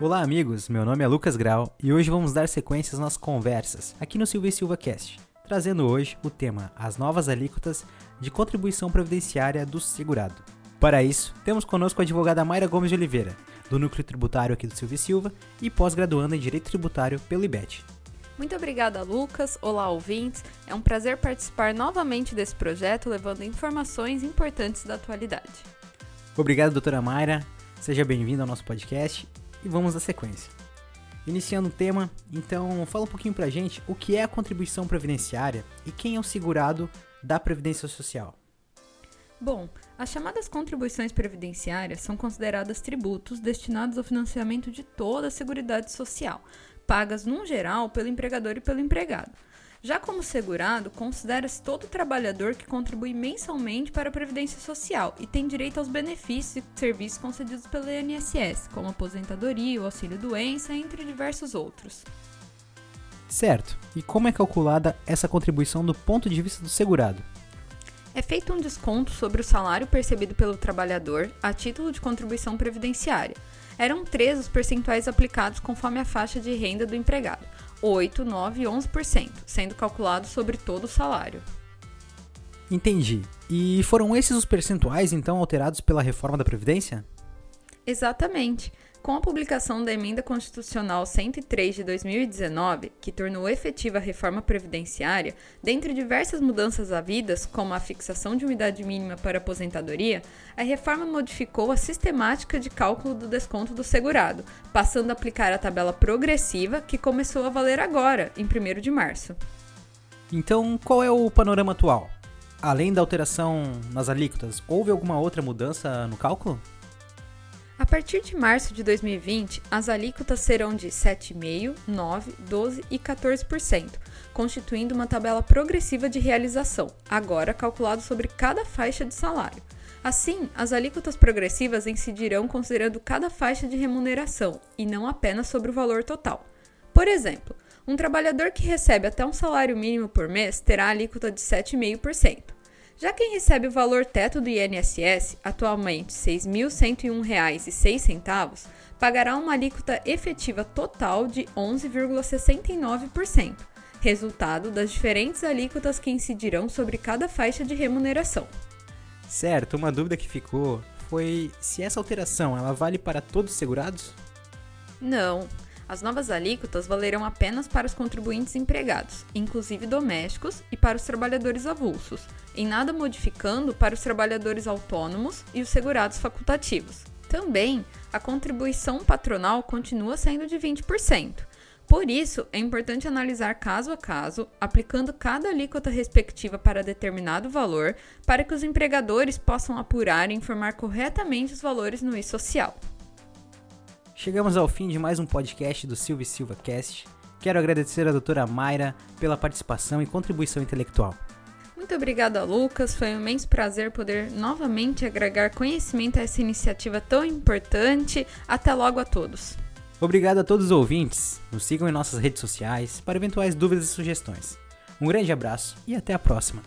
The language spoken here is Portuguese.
Olá, amigos. Meu nome é Lucas Grau e hoje vamos dar sequência às nossas conversas aqui no Silvia Silva Cast, trazendo hoje o tema As novas alíquotas de contribuição previdenciária do segurado. Para isso, temos conosco a advogada Mayra Gomes de Oliveira, do Núcleo Tributário aqui do Silvia Silva e pós-graduanda em Direito Tributário pelo IBET. Muito obrigada, Lucas. Olá, ouvintes. É um prazer participar novamente desse projeto, levando informações importantes da atualidade. Obrigado, doutora Mayra. Seja bem-vinda ao nosso podcast e vamos à sequência. Iniciando o tema, então fala um pouquinho pra gente o que é a contribuição previdenciária e quem é o segurado da Previdência Social. Bom, as chamadas contribuições previdenciárias são consideradas tributos destinados ao financiamento de toda a Seguridade Social, pagas num geral pelo empregador e pelo empregado. Já como segurado, considera-se todo trabalhador que contribui mensalmente para a Previdência Social e tem direito aos benefícios e serviços concedidos pelo INSS, como aposentadoria, o auxílio-doença, entre diversos outros. Certo. E como é calculada essa contribuição do ponto de vista do segurado? É feito um desconto sobre o salário percebido pelo trabalhador a título de contribuição previdenciária. Eram três os percentuais aplicados conforme a faixa de renda do empregado: 8, 9 e 11%, sendo calculado sobre todo o salário. Entendi. E foram esses os percentuais então alterados pela reforma da Previdência? Exatamente. Com a publicação da Emenda Constitucional 103 de 2019, que tornou efetiva a reforma previdenciária, dentre diversas mudanças havidas, como a fixação de uma idade mínima para aposentadoria, a reforma modificou a sistemática de cálculo do desconto do segurado, passando a aplicar a tabela progressiva que começou a valer agora, em 1 de março. Então, qual é o panorama atual? Além da alteração nas alíquotas, houve alguma outra mudança no cálculo? A partir de março de 2020, as alíquotas serão de 7,5%, 9%, 12% e 14%, constituindo uma tabela progressiva de realização, agora calculado sobre cada faixa de salário. Assim, as alíquotas progressivas incidirão considerando cada faixa de remuneração e não apenas sobre o valor total. Por exemplo, um trabalhador que recebe até um salário mínimo por mês terá alíquota de 7,5%. Já quem recebe o valor teto do INSS, atualmente R$ 6.101,06, pagará uma alíquota efetiva total de 11,69%, resultado das diferentes alíquotas que incidirão sobre cada faixa de remuneração. Certo, uma dúvida que ficou foi se essa alteração ela vale para todos os segurados? Não, as novas alíquotas valerão apenas para os contribuintes empregados, inclusive domésticos, e para os trabalhadores avulsos, em nada modificando para os trabalhadores autônomos e os segurados facultativos. Também, a contribuição patronal continua sendo de 20%. Por isso, é importante analisar caso a caso, aplicando cada alíquota respectiva para determinado valor, para que os empregadores possam apurar e informar corretamente os valores no e-social. Chegamos ao fim de mais um podcast do Silvio Silva Cast. Quero agradecer à doutora Mayra pela participação e contribuição intelectual. Muito obrigada, Lucas. Foi um imenso prazer poder novamente agregar conhecimento a essa iniciativa tão importante. Até logo a todos. Obrigado a todos os ouvintes. Nos sigam em nossas redes sociais para eventuais dúvidas e sugestões. Um grande abraço e até a próxima.